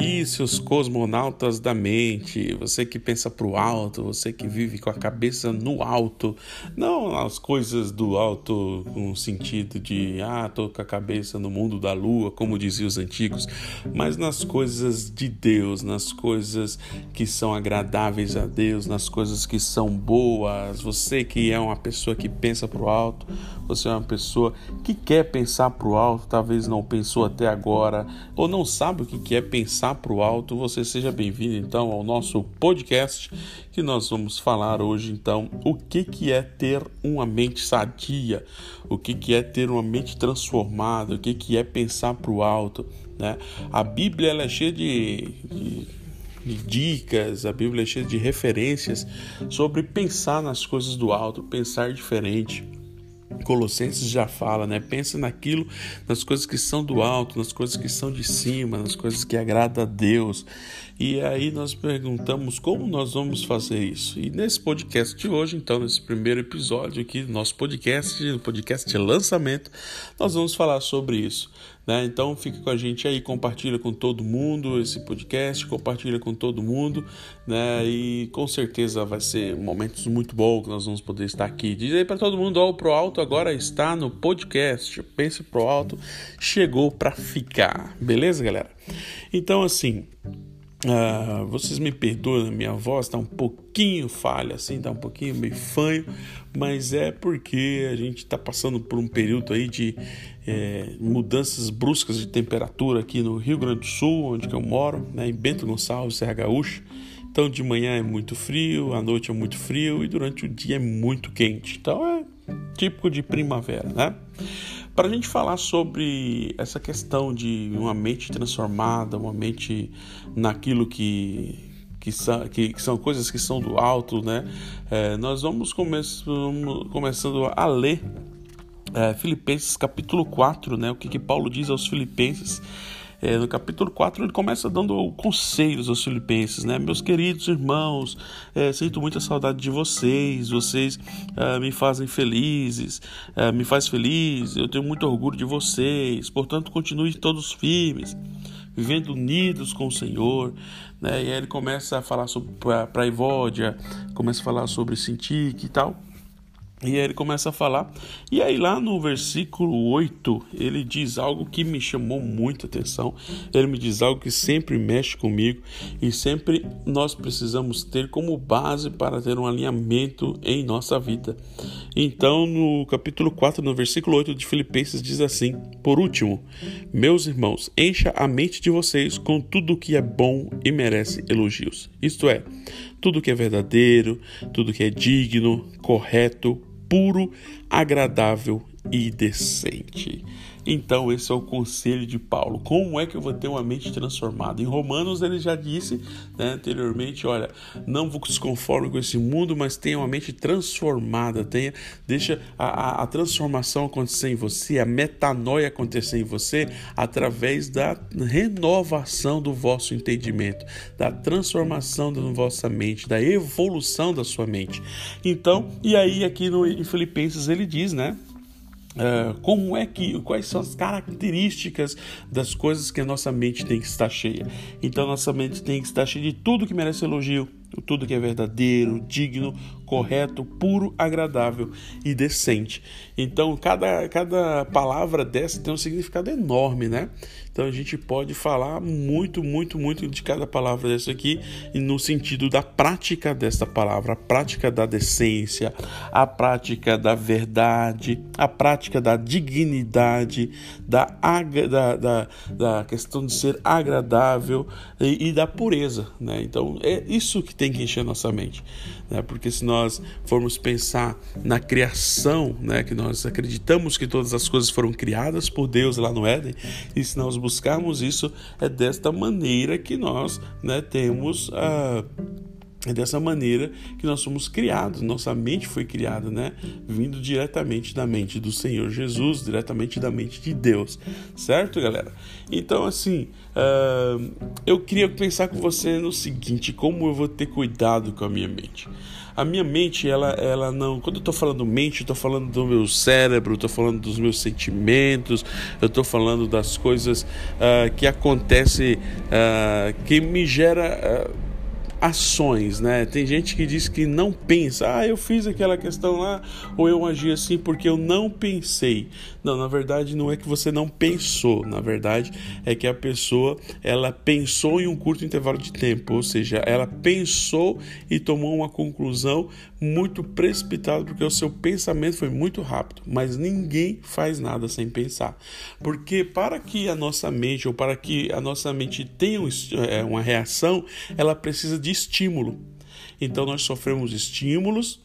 E seus cosmonautas da mente, você que pensa pro alto, você que vive com a cabeça no alto, não as coisas do alto com sentido de ah, tô com a cabeça no mundo da lua, como diziam os antigos, mas nas coisas de Deus, nas coisas que são agradáveis a Deus, nas coisas que são boas. Você que é uma pessoa que pensa pro alto, você é uma pessoa que quer pensar pro alto, talvez não pensou até agora ou não sabe o que é pensar para o alto, você seja bem-vindo então ao nosso podcast que nós vamos falar hoje então o que que é ter uma mente sadia, o que que é ter uma mente transformada, o que que é pensar para o alto, né? A Bíblia ela é cheia de de dicas, a Bíblia é cheia de referências sobre pensar nas coisas do alto, pensar diferente. Colossenses já fala, né? Pensa naquilo, nas coisas que são do alto, nas coisas que são de cima, nas coisas que agradam a Deus. E aí nós perguntamos como nós vamos fazer isso. E nesse podcast de hoje, então, nesse primeiro episódio aqui do nosso podcast, no podcast lançamento, nós vamos falar sobre isso. Né? Então fica com a gente aí, compartilha com todo mundo esse podcast, compartilha com todo mundo, né? E com certeza vai ser momentos muito bons que nós vamos poder estar aqui. Diz aí para todo mundo, ó, o Pro Alto agora está no podcast. Pense Pro Alto chegou para ficar, beleza, galera? Então assim, Uh, vocês me perdoem, minha voz está um pouquinho falha, assim, está um pouquinho meio fanho, mas é porque a gente está passando por um período aí de é, mudanças bruscas de temperatura aqui no Rio Grande do Sul, onde eu moro, né, em Bento Gonçalves, Serra Gaúcha. Então de manhã é muito frio, à noite é muito frio e durante o dia é muito quente. Então é típico de primavera, né? Para a gente falar sobre essa questão de uma mente transformada, uma mente naquilo que, que, são, que, que são coisas que são do alto, né? É, nós vamos, come começando a ler é, Filipenses capítulo 4, né? O que, que Paulo diz aos Filipenses é, no capítulo 4 ele começa dando conselhos aos filipenses, né? Meus queridos irmãos, é, sinto muita saudade de vocês, vocês é, me fazem felizes, é, me faz feliz, eu tenho muito orgulho de vocês, portanto continuem todos firmes, vivendo unidos com o Senhor, né? E aí ele começa a falar sobre para Evódia, começa a falar sobre Sintique e tal. E aí ele começa a falar. E aí lá no versículo 8, ele diz algo que me chamou muita atenção. Ele me diz algo que sempre mexe comigo e sempre nós precisamos ter como base para ter um alinhamento em nossa vida. Então, no capítulo 4, no versículo 8 de Filipenses diz assim: Por último, meus irmãos, encha a mente de vocês com tudo que é bom e merece elogios. Isto é, tudo que é verdadeiro, tudo que é digno, correto, puro, agradável e decente. Então, esse é o conselho de Paulo. Como é que eu vou ter uma mente transformada? Em Romanos, ele já disse né, anteriormente: olha, não vos conforme com esse mundo, mas tenha uma mente transformada. Tenha, deixa a, a, a transformação acontecer em você, a metanoia acontecer em você, através da renovação do vosso entendimento, da transformação da vossa mente, da evolução da sua mente. Então, e aí, aqui no, em Filipenses, ele diz, né? Uh, como é que quais são as características das coisas que a nossa mente tem que estar cheia? Então nossa mente tem que estar cheia de tudo que merece elogio tudo que é verdadeiro, digno, correto, puro, agradável e decente. Então, cada, cada palavra dessa tem um significado enorme, né? Então, a gente pode falar muito, muito, muito de cada palavra dessa aqui, no sentido da prática dessa palavra, a prática da decência, a prática da verdade, a prática da dignidade, da, da, da, da questão de ser agradável e, e da pureza, né? Então, é isso que tem que encher nossa mente, né? Porque se nós formos pensar na criação, né, que nós acreditamos que todas as coisas foram criadas por Deus lá no Éden, e se nós buscarmos isso, é desta maneira que nós, né, temos a é dessa maneira que nós somos criados, nossa mente foi criada, né? Vindo diretamente da mente do Senhor Jesus, diretamente da mente de Deus, certo, galera? Então, assim, uh, eu queria pensar com você no seguinte: como eu vou ter cuidado com a minha mente? A minha mente, ela, ela não. Quando eu estou falando mente, eu estou falando do meu cérebro, estou falando dos meus sentimentos, eu estou falando das coisas uh, que acontecem, uh, que me gera. Ações, né? Tem gente que diz que não pensa, ah, eu fiz aquela questão lá, ou eu agi assim porque eu não pensei. Não, na verdade não é que você não pensou, na verdade é que a pessoa ela pensou em um curto intervalo de tempo, ou seja, ela pensou e tomou uma conclusão muito precipitada porque o seu pensamento foi muito rápido. Mas ninguém faz nada sem pensar, porque para que a nossa mente ou para que a nossa mente tenha é, uma reação, ela precisa de estímulo. Então nós sofremos estímulos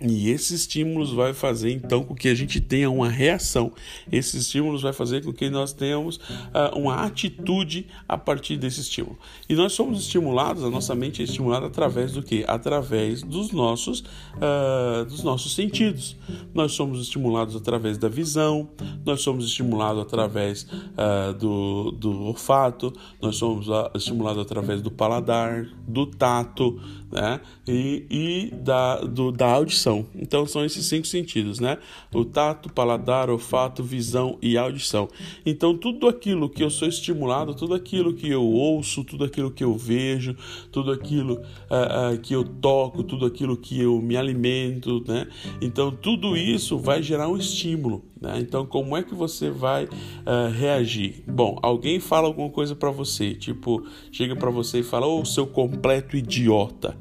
e esses estímulos vai fazer então com que a gente tenha uma reação. Esses estímulos vai fazer com que nós tenhamos uh, uma atitude a partir desse estímulo. E nós somos estimulados, a nossa mente é estimulada através do que? Através dos nossos, uh, dos nossos sentidos. Nós somos estimulados através da visão, nós somos estimulados através uh, do, do olfato, nós somos estimulados através do paladar, do tato, né? E, e da, do, da audição. Então são esses cinco sentidos, né? O tato, paladar, olfato, visão e audição. Então tudo aquilo que eu sou estimulado, tudo aquilo que eu ouço, tudo aquilo que eu vejo, tudo aquilo uh, uh, que eu toco, tudo aquilo que eu me alimento, né? Então tudo isso vai gerar um estímulo. Né? Então, como é que você vai uh, reagir? Bom, alguém fala alguma coisa para você, tipo, chega para você e fala, ô, oh, seu completo idiota.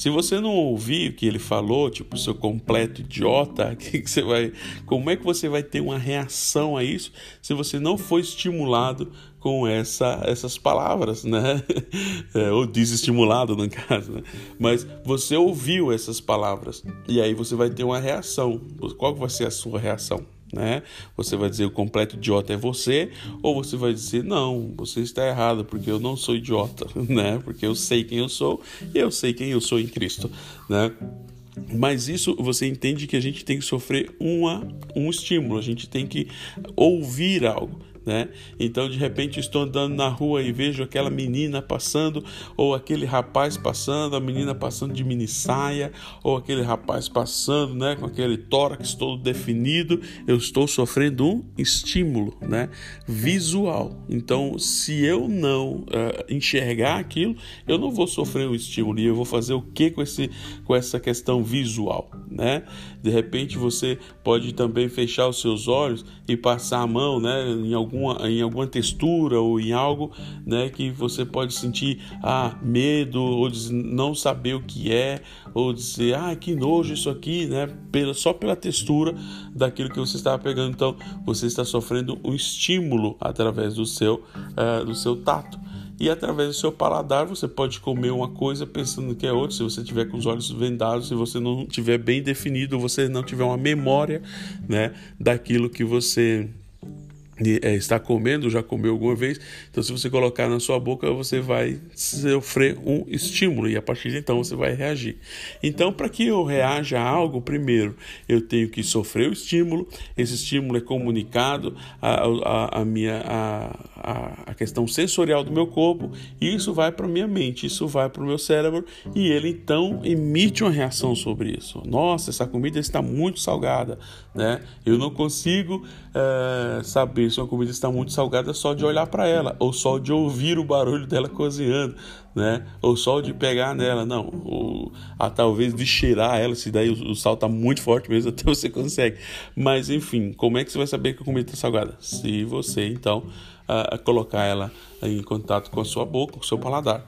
Se você não ouvir o que ele falou, tipo, seu completo idiota, que, que você vai, como é que você vai ter uma reação a isso se você não for estimulado com essa, essas palavras, né? É, ou desestimulado, no caso, né? Mas você ouviu essas palavras e aí você vai ter uma reação. Qual vai ser a sua reação? Né? Você vai dizer o completo idiota é você, ou você vai dizer não, você está errado porque eu não sou idiota, né? Porque eu sei quem eu sou e eu sei quem eu sou em Cristo, né? Mas isso você entende que a gente tem que sofrer uma, um estímulo, a gente tem que ouvir algo né? Então, de repente, estou andando na rua e vejo aquela menina passando, ou aquele rapaz passando, a menina passando de mini saia, ou aquele rapaz passando, né, com aquele tórax todo definido, eu estou sofrendo um estímulo, né, visual. Então, se eu não uh, enxergar aquilo, eu não vou sofrer um estímulo e eu vou fazer o que com com essa questão visual, né? De repente, você pode também fechar os seus olhos e passar a mão, né, em algum alguma, em alguma textura ou em algo né, que você pode sentir ah, medo ou não saber o que é ou dizer ah que nojo isso aqui né pela, só pela textura daquilo que você estava pegando então você está sofrendo um estímulo através do seu uh, do seu tato e através do seu paladar você pode comer uma coisa pensando que é outra. Se você tiver com os olhos vendados, se você não tiver bem definido, você não tiver uma memória, né, daquilo que você está comendo, já comeu alguma vez. Então, se você colocar na sua boca, você vai sofrer um estímulo e a partir de então você vai reagir. Então, para que eu reaja a algo, primeiro eu tenho que sofrer o estímulo. Esse estímulo é comunicado à, minha a, a questão sensorial do meu corpo e isso vai para minha mente, isso vai para o meu cérebro e ele então emite uma reação sobre isso. Nossa, essa comida está muito salgada, né? Eu não consigo é, saber se uma comida está muito salgada só de olhar para ela, ou só de ouvir o barulho dela cozinhando, né? Ou só de pegar nela, não. Ou a, talvez de cheirar ela, se daí o, o sal está muito forte mesmo, até você consegue. Mas enfim, como é que você vai saber que a comida está salgada? Se você então a, colocar ela em contato com a sua boca, com o seu paladar.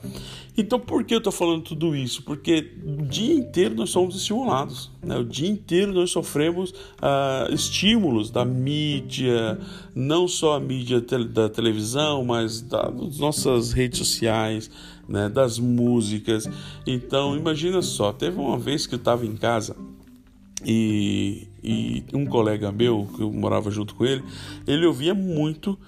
Então, por que eu estou falando tudo isso? Porque o dia inteiro nós somos estimulados, né? o dia inteiro nós sofremos uh, estímulos da mídia, não só a mídia te da televisão, mas da, das nossas redes sociais, né? das músicas. Então, imagina só, teve uma vez que eu estava em casa e, e um colega meu, que eu morava junto com ele, ele ouvia muito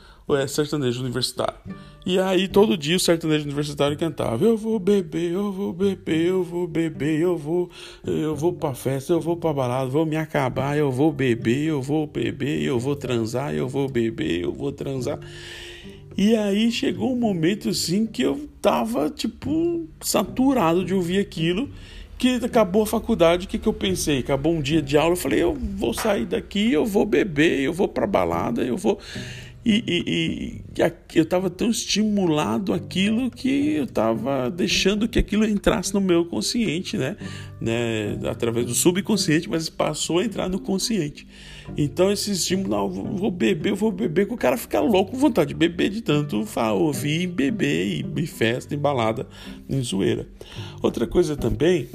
sertanejo universitário. E aí todo dia o sertanejo universitário cantava: Eu vou beber, eu vou beber, eu vou beber, eu vou, eu vou pra festa, eu vou pra balada, vou me acabar, eu vou beber, eu vou beber, eu vou transar, eu vou beber, eu vou transar. E aí chegou um momento assim que eu tava tipo saturado de ouvir aquilo que acabou a faculdade, o que, que eu pensei? Acabou um dia de aula, eu falei, eu vou sair daqui, eu vou beber, eu vou pra balada, eu vou. E, e, e eu estava tão estimulado aquilo que eu estava deixando que aquilo entrasse no meu consciente, né? né? Através do subconsciente, mas passou a entrar no consciente. Então esse estímulo, não, vou beber, eu vou beber, que o cara fica louco com vontade de beber de tanto ouvir, beber, e, festa, embalada, em zoeira. Outra coisa também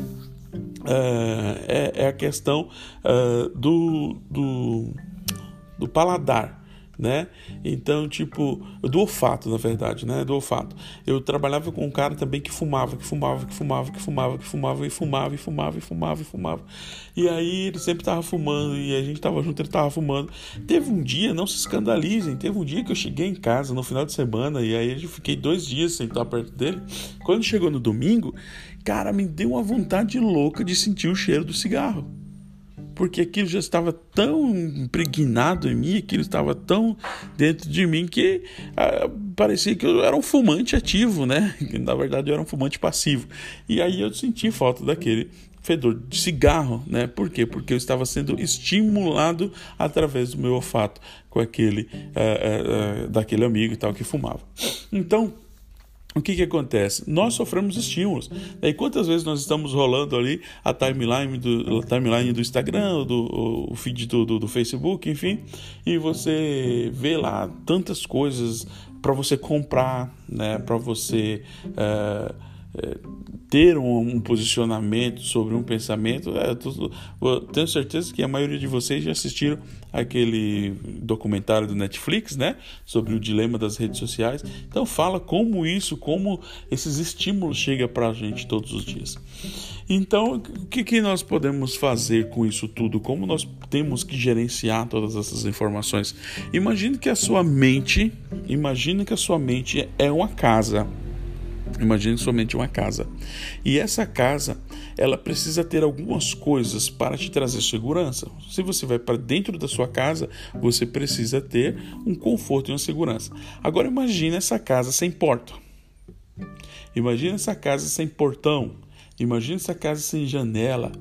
uh, é, é, a questão uh, do, do, do paladar né? Então, tipo, do olfato, na verdade, né? Do olfato. Eu trabalhava com um cara também que fumava, que fumava, que fumava, que fumava, que fumava, e fumava, e fumava, e fumava, e fumava. E aí ele sempre tava fumando, e a gente tava junto, ele tava fumando. Teve um dia, não se escandalizem, teve um dia que eu cheguei em casa no final de semana, e aí eu fiquei dois dias sem estar perto dele. Quando chegou no domingo, cara, me deu uma vontade louca de sentir o cheiro do cigarro porque aquilo já estava tão impregnado em mim, aquilo estava tão dentro de mim que ah, parecia que eu era um fumante ativo, né? Na verdade, eu era um fumante passivo. E aí eu senti falta daquele fedor de cigarro, né? Por quê? Porque eu estava sendo estimulado através do meu olfato com aquele uh, uh, daquele amigo e tal que fumava. Então o que, que acontece? Nós sofremos estímulos. E quantas vezes nós estamos rolando ali a timeline do, a timeline do Instagram, do, o feed do, do, do Facebook, enfim, e você vê lá tantas coisas para você comprar, né, para você. Uh, ter um, um, posicionamento sobre um pensamento, é, tô, tenho certeza que a maioria de vocês já assistiram aquele documentário do Netflix, né, sobre o dilema das redes sociais. Então fala como isso, como esses estímulos chegam para a gente todos os dias. Então, o que, que nós podemos fazer com isso tudo? Como nós temos que gerenciar todas essas informações? Imagine que a sua mente, imagine que a sua mente é uma casa Imagine somente uma casa. E essa casa, ela precisa ter algumas coisas para te trazer segurança. Se você vai para dentro da sua casa, você precisa ter um conforto e uma segurança. Agora imagine essa casa sem porta. Imagine essa casa sem portão. Imagine essa casa sem janela.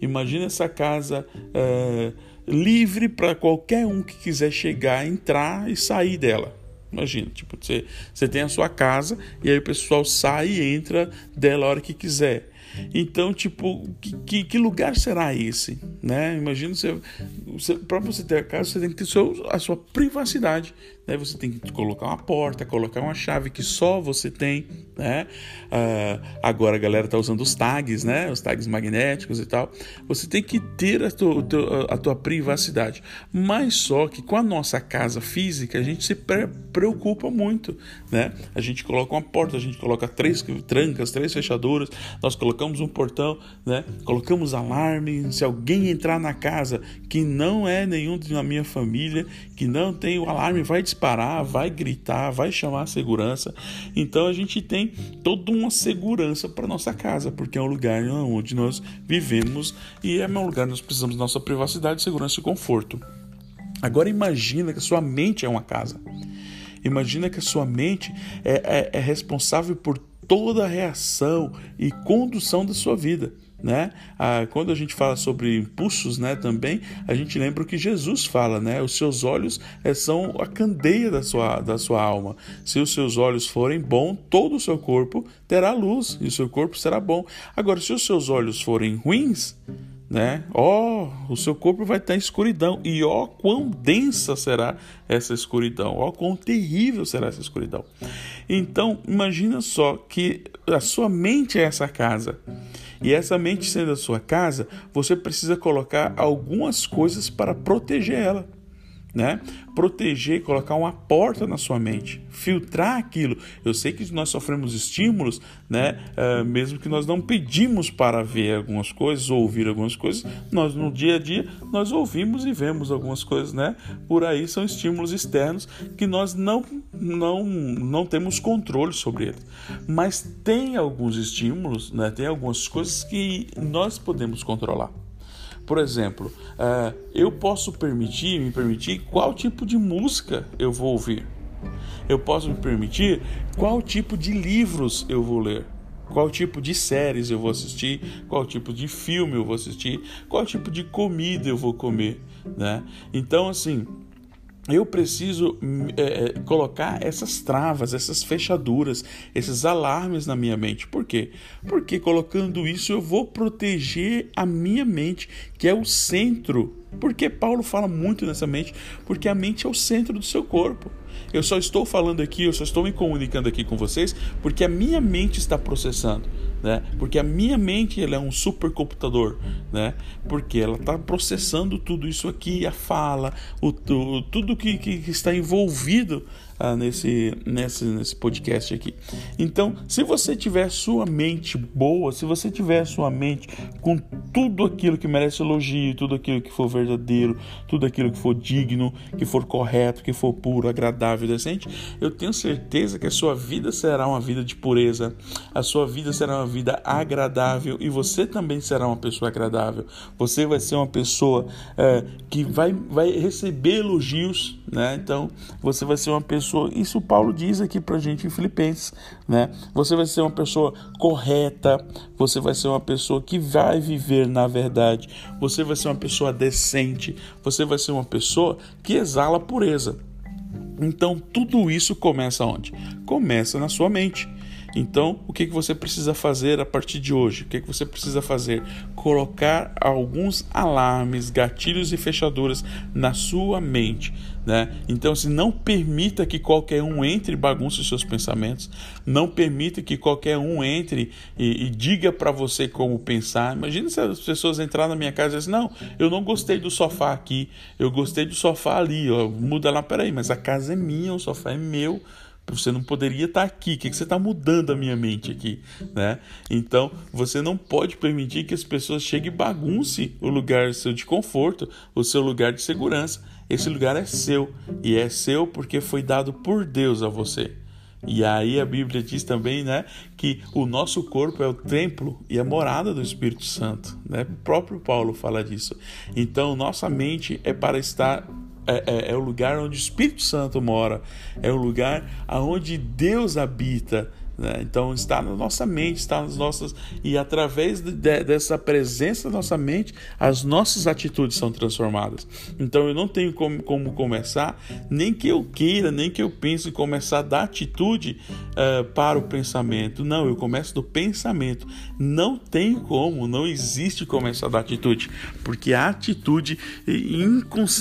Imagine essa casa é, livre para qualquer um que quiser chegar, entrar e sair dela. Imagina, tipo, você, você tem a sua casa e aí o pessoal sai e entra dela a hora que quiser. Então, tipo, que, que lugar será esse? Né? Imagina você, você para você ter a casa, você tem que ter seu, a sua privacidade. Né? Você tem que colocar uma porta, colocar uma chave que só você tem. Né? Uh, agora a galera está usando os tags, né? Os tags magnéticos e tal. Você tem que ter a tua, a tua privacidade. Mas só que com a nossa casa física, a gente se preocupa muito. Né? A gente coloca uma porta, a gente coloca três trancas, três fechaduras, nós colocamos um portão, né? colocamos alarme. Se alguém entrar na casa que não é nenhum da minha família, que não tem o alarme, vai disparar disparar, vai gritar, vai chamar a segurança. Então a gente tem toda uma segurança para nossa casa, porque é um lugar onde nós vivemos e é um lugar onde nós precisamos da nossa privacidade, segurança e conforto. Agora imagina que a sua mente é uma casa. Imagina que a sua mente é, é, é responsável por toda a reação e condução da sua vida né? Ah, quando a gente fala sobre impulsos, né, também a gente lembra o que Jesus fala, né? Os seus olhos é, são a candeia da sua, da sua alma. Se os seus olhos forem bons, todo o seu corpo terá luz e o seu corpo será bom. Agora, se os seus olhos forem ruins, né? Ó, oh, o seu corpo vai estar em escuridão e ó, oh, quão densa será essa escuridão, ó, oh, quão terrível será essa escuridão. Então, imagina só que a sua mente é essa casa. E essa mente sendo a sua casa, você precisa colocar algumas coisas para proteger ela né? Proteger, colocar uma porta na sua mente, filtrar aquilo. Eu sei que nós sofremos estímulos, né? Uh, mesmo que nós não pedimos para ver algumas coisas ou ouvir algumas coisas, nós no dia a dia nós ouvimos e vemos algumas coisas, né? Por aí são estímulos externos que nós não não não temos controle sobre eles. Mas tem alguns estímulos, né? Tem algumas coisas que nós podemos controlar. Por exemplo, uh, eu posso permitir, me permitir qual tipo de música eu vou ouvir. Eu posso me permitir qual tipo de livros eu vou ler. qual tipo de séries eu vou assistir, qual tipo de filme eu vou assistir, qual tipo de comida eu vou comer, né? Então, assim, eu preciso é, colocar essas travas, essas fechaduras, esses alarmes na minha mente. Por quê? Porque colocando isso eu vou proteger a minha mente, que é o centro. Porque Paulo fala muito nessa mente, porque a mente é o centro do seu corpo. Eu só estou falando aqui, eu só estou me comunicando aqui com vocês, porque a minha mente está processando né? Porque a minha mente ela é um supercomputador, né? Porque ela está processando tudo isso aqui, a fala, o, o tudo que, que, está envolvido ah, nesse, nesse, nesse podcast aqui. Então, se você tiver sua mente boa, se você tiver sua mente com tudo aquilo que merece elogio, tudo aquilo que for verdadeiro, tudo aquilo que for digno, que for correto, que for puro, agradável, decente, eu tenho certeza que a sua vida será uma vida de pureza, a sua vida será uma vida agradável e você também será uma pessoa agradável. Você vai ser uma pessoa é, que vai, vai receber elogios, né? Então, você vai ser uma pessoa pessoa, isso Paulo diz aqui pra gente em Filipenses, né? Você vai ser uma pessoa correta, você vai ser uma pessoa que vai viver na verdade, você vai ser uma pessoa decente, você vai ser uma pessoa que exala pureza. Então, tudo isso começa onde? Começa na sua mente. Então, o que, que você precisa fazer a partir de hoje? O que, que você precisa fazer? Colocar alguns alarmes, gatilhos e fechaduras na sua mente. Né? Então, se assim, não permita que qualquer um entre e bagunce os seus pensamentos, não permita que qualquer um entre e, e diga para você como pensar. Imagina se as pessoas entrarem na minha casa e dizem: Não, eu não gostei do sofá aqui, eu gostei do sofá ali. Ó, muda lá, peraí, mas a casa é minha, o sofá é meu você não poderia estar aqui. O que, você está mudando a minha mente aqui, né? Então, você não pode permitir que as pessoas cheguem e bagunce o lugar seu de conforto, o seu lugar de segurança. Esse lugar é seu e é seu porque foi dado por Deus a você. E aí a Bíblia diz também, né, que o nosso corpo é o templo e a morada do Espírito Santo, né? O próprio Paulo fala disso. Então, nossa mente é para estar é, é, é, o lugar onde o Espírito Santo mora, é o lugar aonde Deus habita, né? Então está na nossa mente, está nas nossas e através de, de, dessa presença na nossa mente, as nossas atitudes são transformadas. Então eu não tenho como, como começar, nem que eu queira, nem que eu pense começar da atitude uh, para o pensamento. Não, eu começo do pensamento. Não tem como, não existe começar da atitude, porque a atitude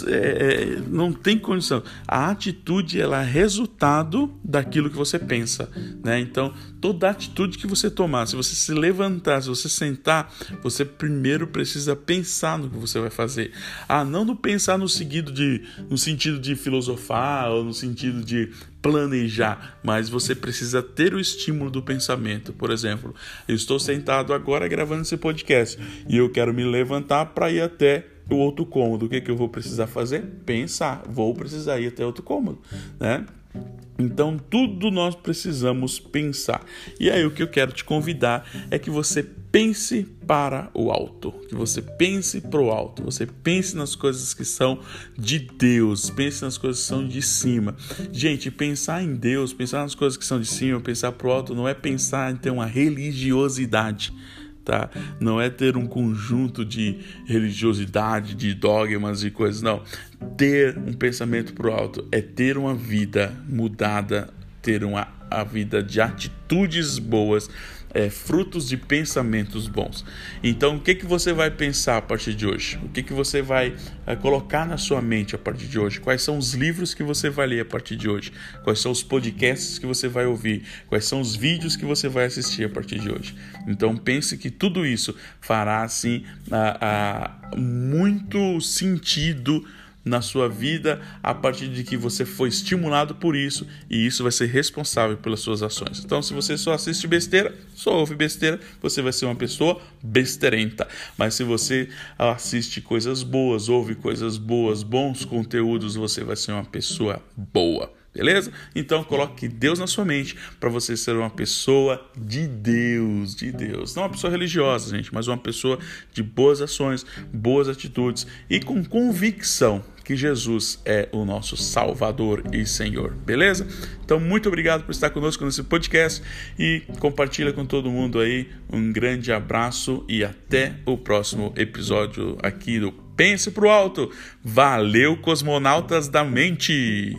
é, não tem condição. A atitude ela é resultado daquilo que você pensa, né? Então então, toda atitude que você tomar, se você se levantar, se você sentar, você primeiro precisa pensar no que você vai fazer. Ah, não no pensar no seguido de no sentido de filosofar ou no sentido de planejar, mas você precisa ter o estímulo do pensamento. Por exemplo, eu estou sentado agora gravando esse podcast e eu quero me levantar para ir até o outro cômodo. O que, que eu vou precisar fazer? Pensar. Vou precisar ir até outro cômodo, né? Então, tudo nós precisamos pensar. E aí, o que eu quero te convidar é que você pense para o alto, que você pense para o alto, você pense nas coisas que são de Deus, pense nas coisas que são de cima. Gente, pensar em Deus, pensar nas coisas que são de cima, pensar para o alto, não é pensar em ter uma religiosidade tá? Não é ter um conjunto de religiosidade, de dogmas e coisas, não. Ter um pensamento pro alto é ter uma vida mudada, ter uma a vida de atitudes boas, é, frutos de pensamentos bons. Então, o que, que você vai pensar a partir de hoje? O que, que você vai é, colocar na sua mente a partir de hoje? Quais são os livros que você vai ler a partir de hoje? Quais são os podcasts que você vai ouvir? Quais são os vídeos que você vai assistir a partir de hoje? Então, pense que tudo isso fará, assim, a, a, muito sentido na sua vida a partir de que você foi estimulado por isso e isso vai ser responsável pelas suas ações. Então, se você só assiste besteira, só ouve besteira, você vai ser uma pessoa besteirenta. Mas se você assiste coisas boas, ouve coisas boas, bons conteúdos, você vai ser uma pessoa boa. Beleza? Então coloque Deus na sua mente para você ser uma pessoa de Deus, de Deus. Não uma pessoa religiosa, gente, mas uma pessoa de boas ações, boas atitudes e com convicção que Jesus é o nosso Salvador e Senhor, beleza? Então, muito obrigado por estar conosco nesse podcast e compartilha com todo mundo aí. Um grande abraço e até o próximo episódio aqui do Pense pro Alto. Valeu, cosmonautas da mente!